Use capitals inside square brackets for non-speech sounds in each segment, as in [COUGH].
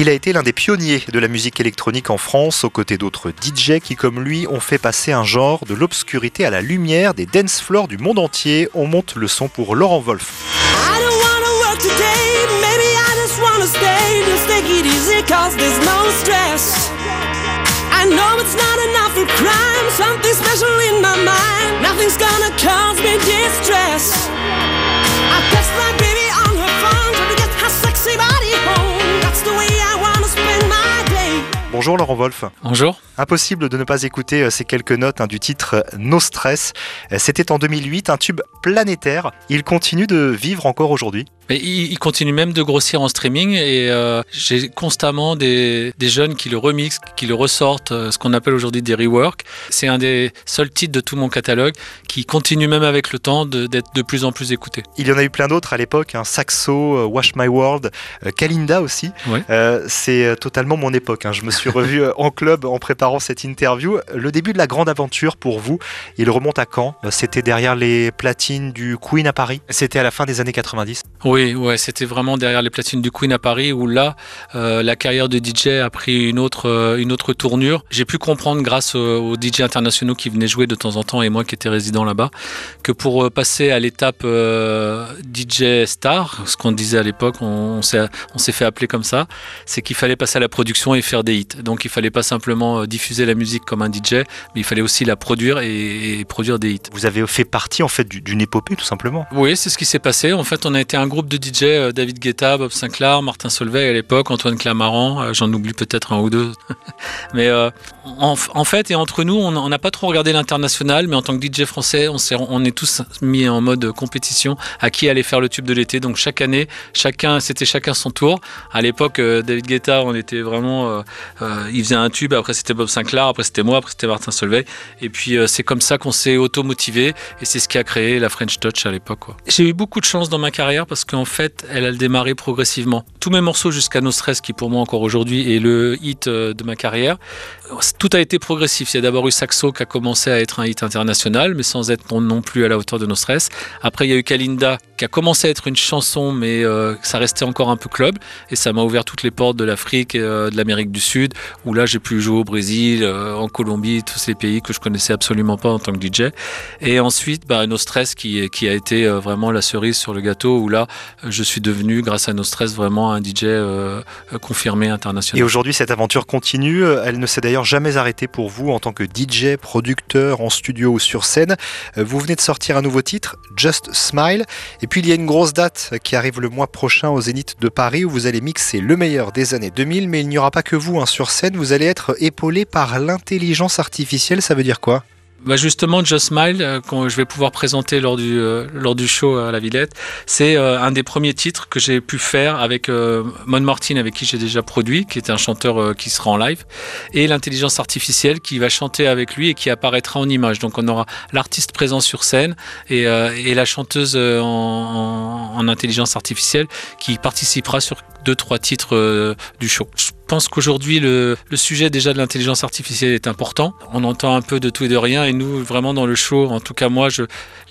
Il a été l'un des pionniers de la musique électronique en France, aux côtés d'autres DJ qui, comme lui, ont fait passer un genre de l'obscurité à la lumière des dance floors du monde entier. On monte le son pour Laurent Wolf. Bonjour Laurent Wolf. Bonjour. Impossible de ne pas écouter euh, ces quelques notes hein, du titre euh, No Stress. Euh, c'était en 2008, un tube planétaire. Il continue de vivre encore aujourd'hui. il, continue même de grossir en streaming et j'ai constamment des, jeunes qui le remixent, qui le ressortent, ce qu'on appelle aujourd'hui des reworks. C'est un des seuls titres de tout mon catalogue qui continue même avec le temps d'être de, plus en plus écouté. Il y en a eu plein d'autres à l'époque, hein. Saxo, Wash My World, Kalinda aussi. C'est totalement mon époque. Hein. Je me suis revu euh, en club en préparant cette interview. Le début de la grande aventure pour vous, il remonte à quand? C'était derrière les platines du Queen à Paris C'était à la fin des années 90 Oui, ouais, c'était vraiment derrière les platines du Queen à Paris où là, euh, la carrière de DJ a pris une autre, euh, une autre tournure. J'ai pu comprendre grâce aux, DJ internationaux qui venaient jouer de temps en temps et moi qui étais résident là-bas, que pour passer à l'étape DJ star, ce qu'on disait à l'époque, on, on s'est fait appeler comme ça, c'est qu'il fallait passer à la production et faire des hits. Donc il fallait pas simplement euh, diffuser la musique comme un DJ, mais il fallait aussi la produire et, produire des hits. Vous avez fait partie en fait d'une épopée tout simplement. Oui, c'est ce qui s'est passé. En fait, on a été un groupe de DJ, euh, David Guetta, Bob Sinclair, Martin Solveig à l'époque, Antoine Clamaran, euh, j'en oublie peut-être un ou deux. [LAUGHS] mais en, fait, et entre nous, on n'a pas trop regardé l'international, mais en tant que DJ français, on, est, on est tous mis en mode compétition à qui allait faire le tube de l'été. Donc chaque année, chacun, c'était chacun son tour. À l'époque, David Guetta, on était vraiment euh, il faisait un tube, après c'était Bob Sinclair, après c'était moi, après c'était Martin Solveig. Et puis euh, c'est comme ça qu'on s'est auto-motivé et c'est ce qui a créé la French Touch à l'époque. J'ai eu beaucoup de chance dans ma carrière parce qu'en fait, elle a démarré progressivement. Tous mes morceaux jusqu'à No Stress, qui pour moi encore aujourd'hui est le hit euh, de ma carrière, tout a été progressif. Il y a d'abord eu Saxo qui a commencé à être un hit international, mais sans être non plus à la hauteur de No Stress. Après, il y a eu Kalinda qui a commencé à être une chanson, mais ça restait encore un peu club. Et ça m'a ouvert toutes les portes de l'Afrique et de l'Amérique du Sud où là j'ai pu jouer au Brésil, euh, en Colombie, tous ces pays que je connaissais absolument pas en tant que DJ. Et ensuite, bah, Stress qui, a été euh, vraiment la cerise sur le gâteau, où là je suis devenu, grâce à No Stress, vraiment un DJ euh, confirmé international. Et aujourd'hui, cette aventure continue. Elle ne s'est d'ailleurs jamais arrêtée pour vous en tant que DJ, producteur, en studio ou sur scène. Vous venez de sortir un nouveau titre, Just Smile. Et puis il y a une grosse date qui arrive le mois prochain au Zénith de Paris où vous allez mixer le meilleur des années 2000. Mais il n'y aura pas que vous hein, sur scène vous allez être épaulé par l'intelligence artificielle. Ça veut dire quoi? Bah justement, Just Smile, euh, que je vais pouvoir présenter lors du, euh, lors du show à la Villette, c'est euh, un des premiers titres que j'ai pu faire avec Mon Martin, avec qui j'ai déjà produit, qui est un chanteur qui sera en live, et l'intelligence artificielle qui va chanter avec lui et qui apparaîtra en image. Donc on aura l'artiste présent sur scène et, la chanteuse en, en, intelligence artificielle qui participera sur deux, trois titres du show. Je pense qu'aujourd'hui, le, sujet déjà de l'intelligence artificielle est important. On entend un peu de tout et de rien. Et nous, vraiment dans le show, en tout cas moi,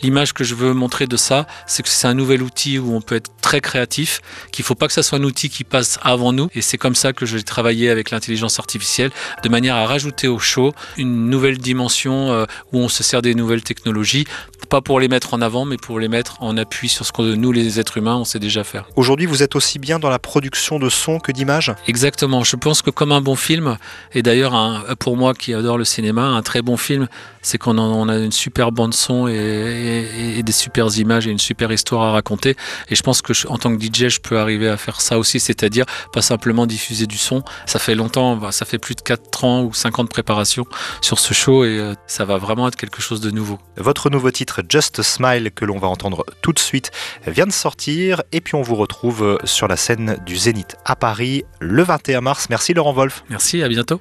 l'image que je veux montrer de ça, c'est que c'est un nouvel outil où on peut être très créatif, qu'il ne faut pas que ça soit un outil qui passe avant nous. Et c'est comme ça que je vais travailler avec l'intelligence artificielle, de manière à rajouter au show une nouvelle dimension euh, où on se sert des nouvelles technologies, pas pour les mettre en avant, mais pour les mettre en appui sur ce que nous, les êtres humains, on sait déjà faire. Aujourd'hui, vous êtes aussi bien dans la production de son que d'images Exactement je pense que comme un bon film, et d'ailleurs pour moi qui adore le cinéma, un très bon film, c'est qu'on a une super bande son et, des super images et une super histoire à raconter. Et je pense que en tant que DJ, je peux arriver à faire ça aussi, c'est-à-dire pas simplement diffuser du son. Ça fait longtemps, bah, ça fait plus de 4 ans ou 5 ans de préparation sur ce show et euh, ça va vraiment être quelque chose de nouveau. Votre nouveau titre, Just a Smile, que l'on va entendre tout de suite, vient de sortir et puis on vous retrouve sur la scène du Zénith à Paris le 21 mars. Merci Laurent Wolf. Merci, à bientôt.